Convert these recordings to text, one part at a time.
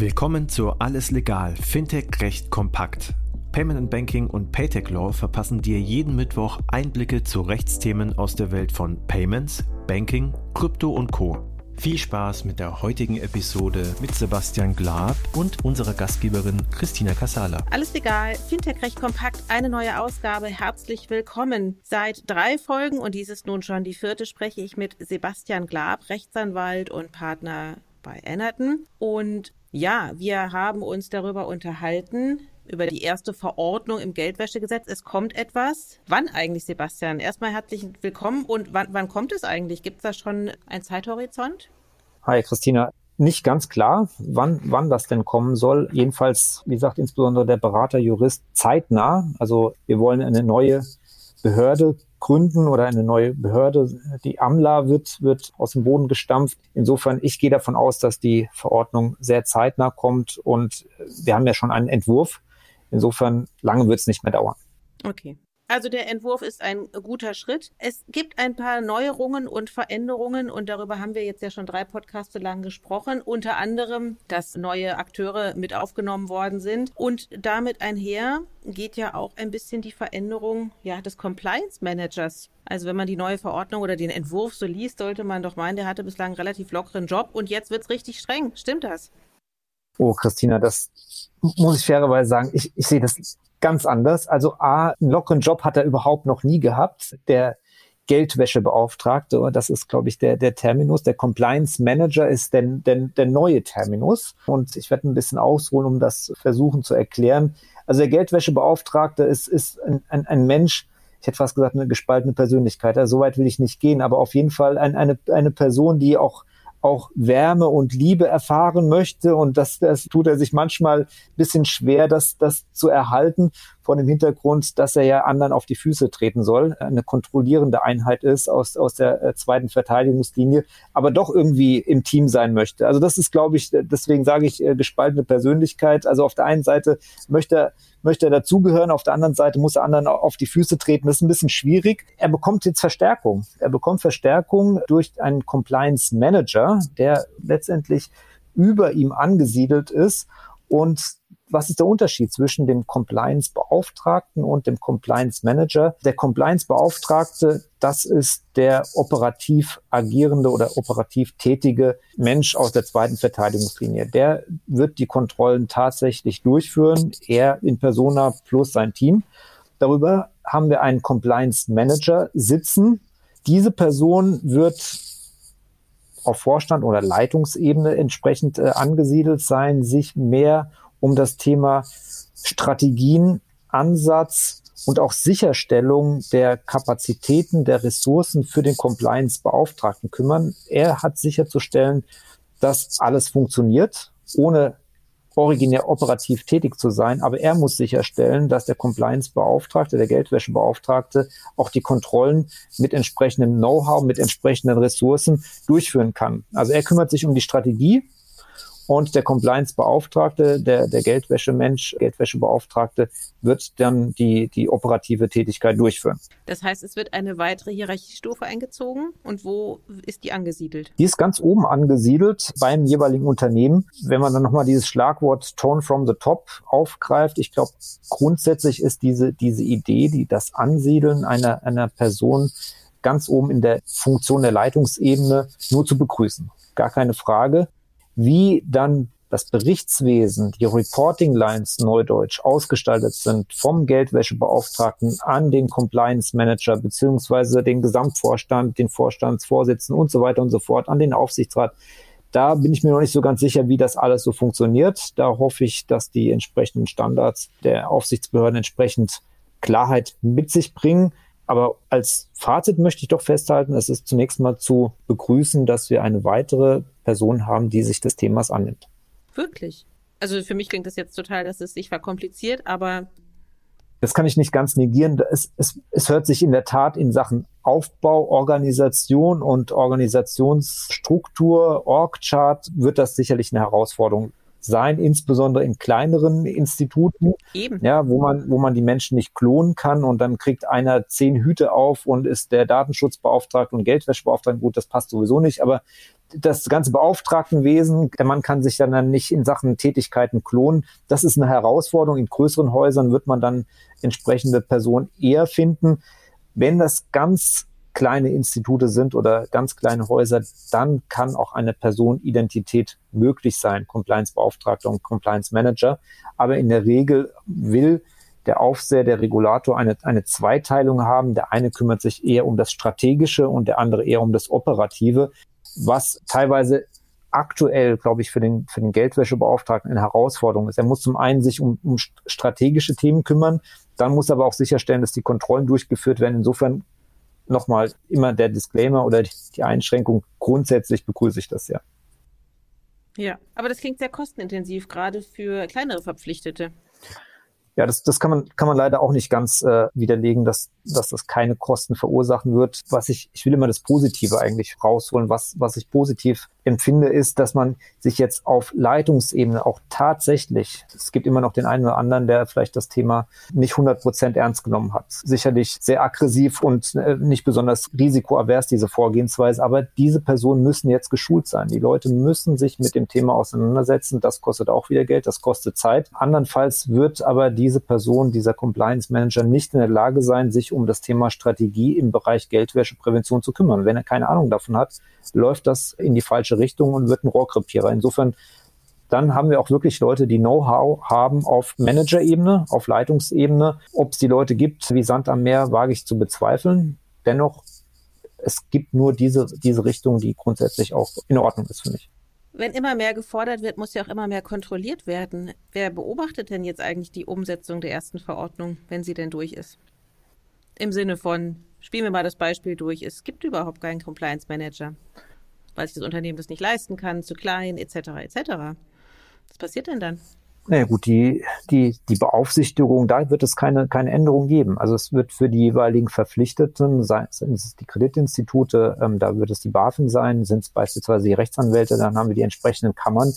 Willkommen zu Alles Legal, Fintech Recht kompakt. Payment and Banking und Paytech Law verpassen dir jeden Mittwoch Einblicke zu Rechtsthemen aus der Welt von Payments, Banking, Krypto und Co. Viel Spaß mit der heutigen Episode mit Sebastian Glab und unserer Gastgeberin Christina Casala. Alles legal, Fintech recht kompakt, eine neue Ausgabe. Herzlich willkommen. Seit drei Folgen, und dies ist nun schon die vierte, spreche ich mit Sebastian Glab, Rechtsanwalt und Partner bei Ennerton. Und ja, wir haben uns darüber unterhalten, über die erste Verordnung im Geldwäschegesetz. Es kommt etwas. Wann eigentlich, Sebastian? Erstmal herzlich willkommen. Und wann, wann kommt es eigentlich? Gibt es da schon einen Zeithorizont? Hi, Christina. Nicht ganz klar, wann, wann das denn kommen soll. Jedenfalls, wie sagt insbesondere der Berater, Jurist, zeitnah. Also wir wollen eine neue Behörde gründen oder eine neue Behörde. Die AMLA wird, wird aus dem Boden gestampft. Insofern, ich gehe davon aus, dass die Verordnung sehr zeitnah kommt und wir haben ja schon einen Entwurf. Insofern, lange wird es nicht mehr dauern. Okay. Also der Entwurf ist ein guter Schritt. Es gibt ein paar Neuerungen und Veränderungen und darüber haben wir jetzt ja schon drei Podcaste lang gesprochen. Unter anderem, dass neue Akteure mit aufgenommen worden sind und damit einher geht ja auch ein bisschen die Veränderung ja, des Compliance Managers. Also wenn man die neue Verordnung oder den Entwurf so liest, sollte man doch meinen, der hatte bislang einen relativ lockeren Job und jetzt wird's richtig streng. Stimmt das? Oh, Christina, das muss ich fairerweise sagen. Ich, ich sehe das ganz anders. Also A, einen lockeren Job hat er überhaupt noch nie gehabt. Der Geldwäschebeauftragte, das ist, glaube ich, der, der Terminus. Der Compliance Manager ist der, der, der neue Terminus. Und ich werde ein bisschen ausholen, um das versuchen zu erklären. Also der Geldwäschebeauftragte ist, ist ein, ein, ein Mensch, ich hätte fast gesagt, eine gespaltene Persönlichkeit. Also so weit will ich nicht gehen, aber auf jeden Fall ein, eine, eine Person, die auch auch Wärme und Liebe erfahren möchte. Und das, das tut er sich manchmal bisschen schwer, das, das zu erhalten vor dem Hintergrund, dass er ja anderen auf die Füße treten soll, eine kontrollierende Einheit ist aus, aus der äh, zweiten Verteidigungslinie, aber doch irgendwie im Team sein möchte. Also das ist, glaube ich, deswegen sage ich, äh, gespaltene Persönlichkeit. Also auf der einen Seite möchte er möchte er dazugehören, auf der anderen Seite muss er anderen auf die Füße treten. Das ist ein bisschen schwierig. Er bekommt jetzt Verstärkung. Er bekommt Verstärkung durch einen Compliance Manager, der letztendlich über ihm angesiedelt ist und was ist der Unterschied zwischen dem Compliance-Beauftragten und dem Compliance-Manager? Der Compliance-Beauftragte, das ist der operativ agierende oder operativ tätige Mensch aus der zweiten Verteidigungslinie. Der wird die Kontrollen tatsächlich durchführen, er in persona plus sein Team. Darüber haben wir einen Compliance-Manager sitzen. Diese Person wird auf Vorstand oder Leitungsebene entsprechend äh, angesiedelt sein, sich mehr um das Thema Strategien, Ansatz und auch Sicherstellung der Kapazitäten, der Ressourcen für den Compliance-Beauftragten kümmern. Er hat sicherzustellen, dass alles funktioniert, ohne originär operativ tätig zu sein, aber er muss sicherstellen, dass der Compliance-Beauftragte, der Geldwäschebeauftragte auch die Kontrollen mit entsprechendem Know-how, mit entsprechenden Ressourcen durchführen kann. Also er kümmert sich um die Strategie, und der Compliance-Beauftragte, der, der Geldwäschemensch, Geldwäschebeauftragte, wird dann die, die operative Tätigkeit durchführen. Das heißt, es wird eine weitere Hierarchiestufe eingezogen. Und wo ist die angesiedelt? Die ist ganz oben angesiedelt beim jeweiligen Unternehmen. Wenn man dann nochmal dieses Schlagwort Tone from the Top aufgreift, ich glaube, grundsätzlich ist diese, diese Idee, die das Ansiedeln einer, einer Person ganz oben in der Funktion der Leitungsebene nur zu begrüßen. Gar keine Frage wie dann das Berichtswesen, die Reporting Lines Neudeutsch ausgestaltet sind vom Geldwäschebeauftragten an den Compliance Manager beziehungsweise den Gesamtvorstand, den Vorstandsvorsitzenden und so weiter und so fort, an den Aufsichtsrat. Da bin ich mir noch nicht so ganz sicher, wie das alles so funktioniert. Da hoffe ich, dass die entsprechenden Standards der Aufsichtsbehörden entsprechend Klarheit mit sich bringen. Aber als Fazit möchte ich doch festhalten, es ist zunächst mal zu begrüßen, dass wir eine weitere Person haben, die sich des Themas annimmt. Wirklich? Also für mich klingt das jetzt total, dass es sich verkompliziert, aber. Das kann ich nicht ganz negieren. Es, es, es hört sich in der Tat in Sachen Aufbau, Organisation und Organisationsstruktur, Org-Chart, wird das sicherlich eine Herausforderung sein, insbesondere in kleineren Instituten, Eben. ja, wo man, wo man die Menschen nicht klonen kann und dann kriegt einer zehn Hüte auf und ist der Datenschutzbeauftragte und Geldwäschebeauftragte. Gut, das passt sowieso nicht, aber das ganze Beauftragtenwesen, der Mann kann sich dann nicht in Sachen Tätigkeiten klonen. Das ist eine Herausforderung. In größeren Häusern wird man dann entsprechende Personen eher finden. Wenn das ganz kleine Institute sind oder ganz kleine Häuser, dann kann auch eine Personenidentität möglich sein, Compliance-Beauftragter und Compliance-Manager. Aber in der Regel will der Aufseher, der Regulator eine, eine Zweiteilung haben. Der eine kümmert sich eher um das Strategische und der andere eher um das Operative was teilweise aktuell, glaube ich, für den, für den Geldwäschebeauftragten eine Herausforderung ist. Er muss zum einen sich um, um strategische Themen kümmern, dann muss er aber auch sicherstellen, dass die Kontrollen durchgeführt werden. Insofern nochmal immer der Disclaimer oder die Einschränkung. Grundsätzlich begrüße ich das ja. Ja, aber das klingt sehr kostenintensiv, gerade für kleinere Verpflichtete. Ja, das, das kann man, kann man leider auch nicht ganz äh, widerlegen, dass, dass das keine Kosten verursachen wird. Was ich, ich will immer das Positive eigentlich rausholen. Was, was ich positiv empfinde, ist, dass man sich jetzt auf Leitungsebene auch tatsächlich, es gibt immer noch den einen oder anderen, der vielleicht das Thema nicht 100 Prozent ernst genommen hat. Sicherlich sehr aggressiv und äh, nicht besonders risikoavers, diese Vorgehensweise. Aber diese Personen müssen jetzt geschult sein. Die Leute müssen sich mit dem Thema auseinandersetzen. Das kostet auch wieder Geld, das kostet Zeit. Andernfalls wird aber die diese Person, dieser Compliance Manager nicht in der Lage sein, sich um das Thema Strategie im Bereich Geldwäscheprävention zu kümmern. Wenn er keine Ahnung davon hat, läuft das in die falsche Richtung und wird ein Rohrkrepierer. Insofern dann haben wir auch wirklich Leute, die Know-how haben auf Manager-Ebene, auf Leitungsebene. Ob es die Leute gibt, wie Sand am Meer, wage ich zu bezweifeln. Dennoch, es gibt nur diese, diese Richtung, die grundsätzlich auch in Ordnung ist für mich wenn immer mehr gefordert wird, muss ja auch immer mehr kontrolliert werden. Wer beobachtet denn jetzt eigentlich die Umsetzung der ersten Verordnung, wenn sie denn durch ist? Im Sinne von, spielen wir mal das Beispiel durch, es gibt überhaupt keinen Compliance Manager, weil sich das Unternehmen das nicht leisten kann, zu klein, etc., etc. Was passiert denn dann? Naja gut, die, die, die Beaufsichtigung, da wird es keine, keine Änderung geben. Also es wird für die jeweiligen Verpflichteten, seien es die Kreditinstitute, ähm, da wird es die BaFin sein, sind es beispielsweise die Rechtsanwälte, dann haben wir die entsprechenden Kammern,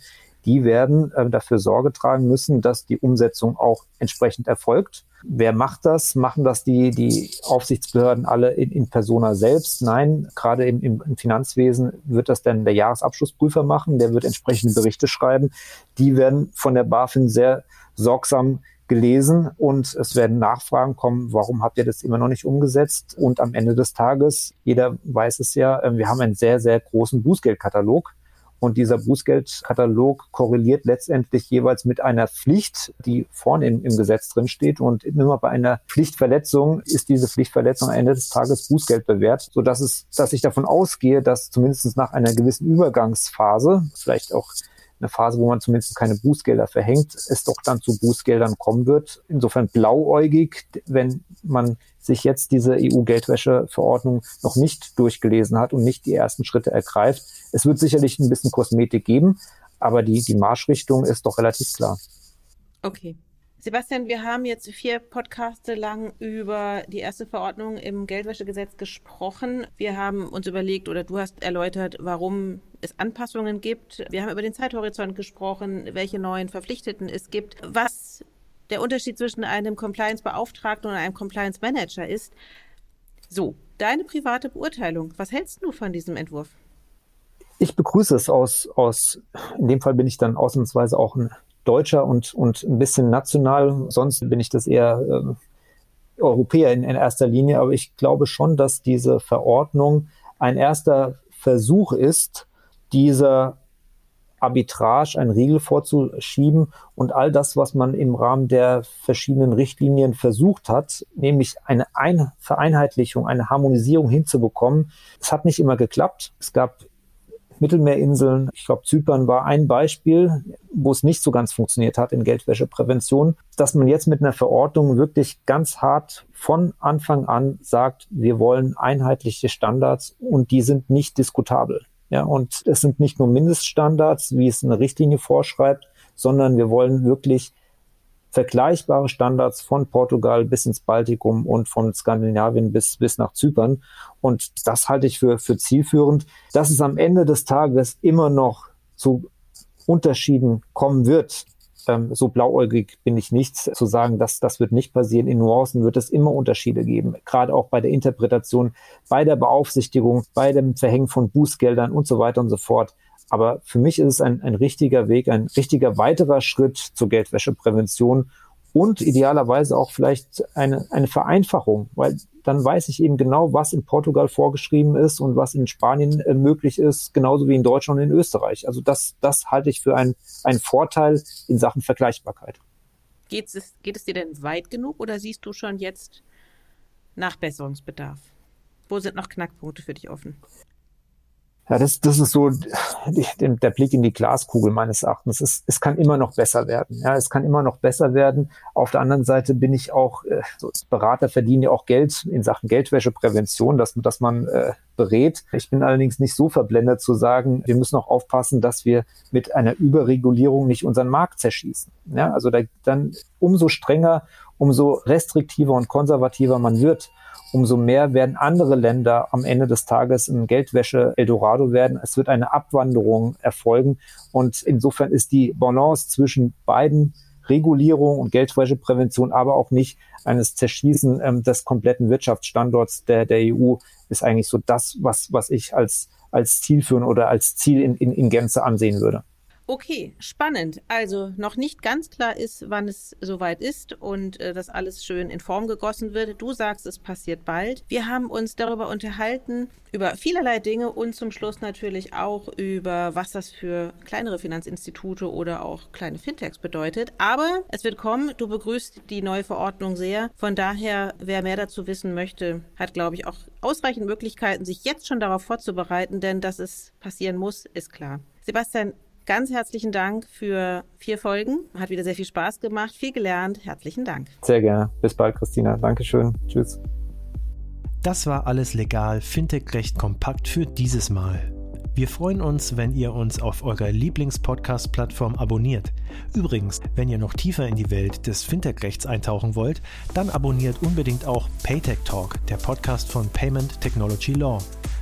die werden äh, dafür Sorge tragen müssen, dass die Umsetzung auch entsprechend erfolgt. Wer macht das? Machen das die, die Aufsichtsbehörden alle in, in Persona selbst? Nein, gerade im, im, Finanzwesen wird das dann der Jahresabschlussprüfer machen, der wird entsprechende Berichte schreiben. Die werden von der BaFin sehr sorgsam gelesen und es werden Nachfragen kommen, warum habt ihr das immer noch nicht umgesetzt? Und am Ende des Tages, jeder weiß es ja, äh, wir haben einen sehr, sehr großen Bußgeldkatalog und dieser Bußgeldkatalog korreliert letztendlich jeweils mit einer Pflicht, die vorne im, im Gesetz drin steht. Und immer bei einer Pflichtverletzung ist diese Pflichtverletzung am Ende des Tages Bußgeld bewährt, sodass es, dass ich davon ausgehe, dass zumindest nach einer gewissen Übergangsphase, vielleicht auch eine Phase, wo man zumindest keine Bußgelder verhängt, es doch dann zu Bußgeldern kommen wird. Insofern blauäugig, wenn man sich jetzt diese EU-Geldwäscheverordnung noch nicht durchgelesen hat und nicht die ersten Schritte ergreift. Es wird sicherlich ein bisschen Kosmetik geben, aber die, die Marschrichtung ist doch relativ klar. Okay. Sebastian, wir haben jetzt vier Podcaste lang über die erste Verordnung im Geldwäschegesetz gesprochen. Wir haben uns überlegt oder du hast erläutert, warum es Anpassungen gibt. Wir haben über den Zeithorizont gesprochen, welche neuen Verpflichteten es gibt. Was der Unterschied zwischen einem Compliance-Beauftragten und einem Compliance-Manager ist. So, deine private Beurteilung. Was hältst du von diesem Entwurf? Ich begrüße es aus, aus, in dem Fall bin ich dann ausnahmsweise auch ein Deutscher und, und ein bisschen national. Sonst bin ich das eher äh, Europäer in, in erster Linie. Aber ich glaube schon, dass diese Verordnung ein erster Versuch ist, dieser Arbitrage einen Riegel vorzuschieben und all das, was man im Rahmen der verschiedenen Richtlinien versucht hat, nämlich eine Ein Vereinheitlichung, eine Harmonisierung hinzubekommen. Es hat nicht immer geklappt. Es gab Mittelmeerinseln, ich glaube Zypern war ein Beispiel, wo es nicht so ganz funktioniert hat in Geldwäscheprävention, dass man jetzt mit einer Verordnung wirklich ganz hart von Anfang an sagt, wir wollen einheitliche Standards und die sind nicht diskutabel. Ja, und es sind nicht nur Mindeststandards, wie es eine Richtlinie vorschreibt, sondern wir wollen wirklich vergleichbare Standards von Portugal bis ins Baltikum und von Skandinavien bis, bis nach Zypern. Und das halte ich für, für zielführend. Dass es am Ende des Tages immer noch zu Unterschieden kommen wird, Ähm, so blauäugig bin ich nicht zu sagen, dass das wird nicht passieren. In Nuancen wird es immer Unterschiede geben, gerade auch bei der Interpretation, bei der Beaufsichtigung, bei dem Verhängen von Bußgeldern und so weiter und so fort. Aber für mich ist es ein, ein richtiger Weg, ein richtiger weiterer Schritt zur Geldwäscheprävention und idealerweise auch vielleicht eine, eine Vereinfachung, weil dann weiß ich eben genau, was in Portugal vorgeschrieben ist und was in Spanien äh, möglich ist, genauso wie in Deutschland und in Österreich. Also das, das halte ich für ein, einen Vorteil in Sachen Vergleichbarkeit. Geht es, geht es dir denn weit genug oder siehst du schon jetzt Nachbesserungsbedarf? Wo sind noch Knackpunkte für dich offen? Ja, das, das ist so der Blick in die Glaskugel meines Erachtens. Es, es kann immer noch besser werden. Ja, es kann immer noch besser werden. Auf der anderen Seite bin ich auch, äh, so Berater verdienen ja auch Geld in Sachen Geldwäscheprävention, dass, dass man äh, berät. Ich bin allerdings nicht so verblendet zu sagen, wir müssen auch aufpassen, dass wir mit einer Überregulierung nicht unseren Markt zerschießen. Ja, also da, dann umso strenger, umso restriktiver und konservativer man wird, umso mehr werden andere Länder am Ende des Tages ein Geldwäsche-Eldorado werden. Es wird eine Abwanderung erfolgen. Und insofern ist die Balance zwischen beiden Regulierung und Geldwäscheprävention, aber auch nicht eines Zerschießen ähm, des kompletten Wirtschaftsstandorts der, der EU, ist eigentlich so das, was, was ich als, als Ziel führen oder als Ziel in, in, in Gänze ansehen würde. Okay, spannend. Also noch nicht ganz klar ist, wann es soweit ist und äh, dass alles schön in Form gegossen wird. Du sagst, es passiert bald. Wir haben uns darüber unterhalten, über vielerlei Dinge und zum Schluss natürlich auch über, was das für kleinere Finanzinstitute oder auch kleine Fintechs bedeutet. Aber es wird kommen. Du begrüßt die neue Verordnung sehr. Von daher, wer mehr dazu wissen möchte, hat, glaube ich, auch ausreichend Möglichkeiten, sich jetzt schon darauf vorzubereiten, denn dass es passieren muss, ist klar. Sebastian, Ganz herzlichen Dank für vier Folgen. Hat wieder sehr viel Spaß gemacht, viel gelernt. Herzlichen Dank. Sehr gerne. Bis bald, Christina. Dankeschön. Tschüss. Das war alles legal, Fintech recht kompakt für dieses Mal. Wir freuen uns, wenn ihr uns auf eurer Lieblings-Podcast-Plattform abonniert. Übrigens, wenn ihr noch tiefer in die Welt des Fintech-Rechts eintauchen wollt, dann abonniert unbedingt auch Paytech Talk, der Podcast von Payment Technology Law.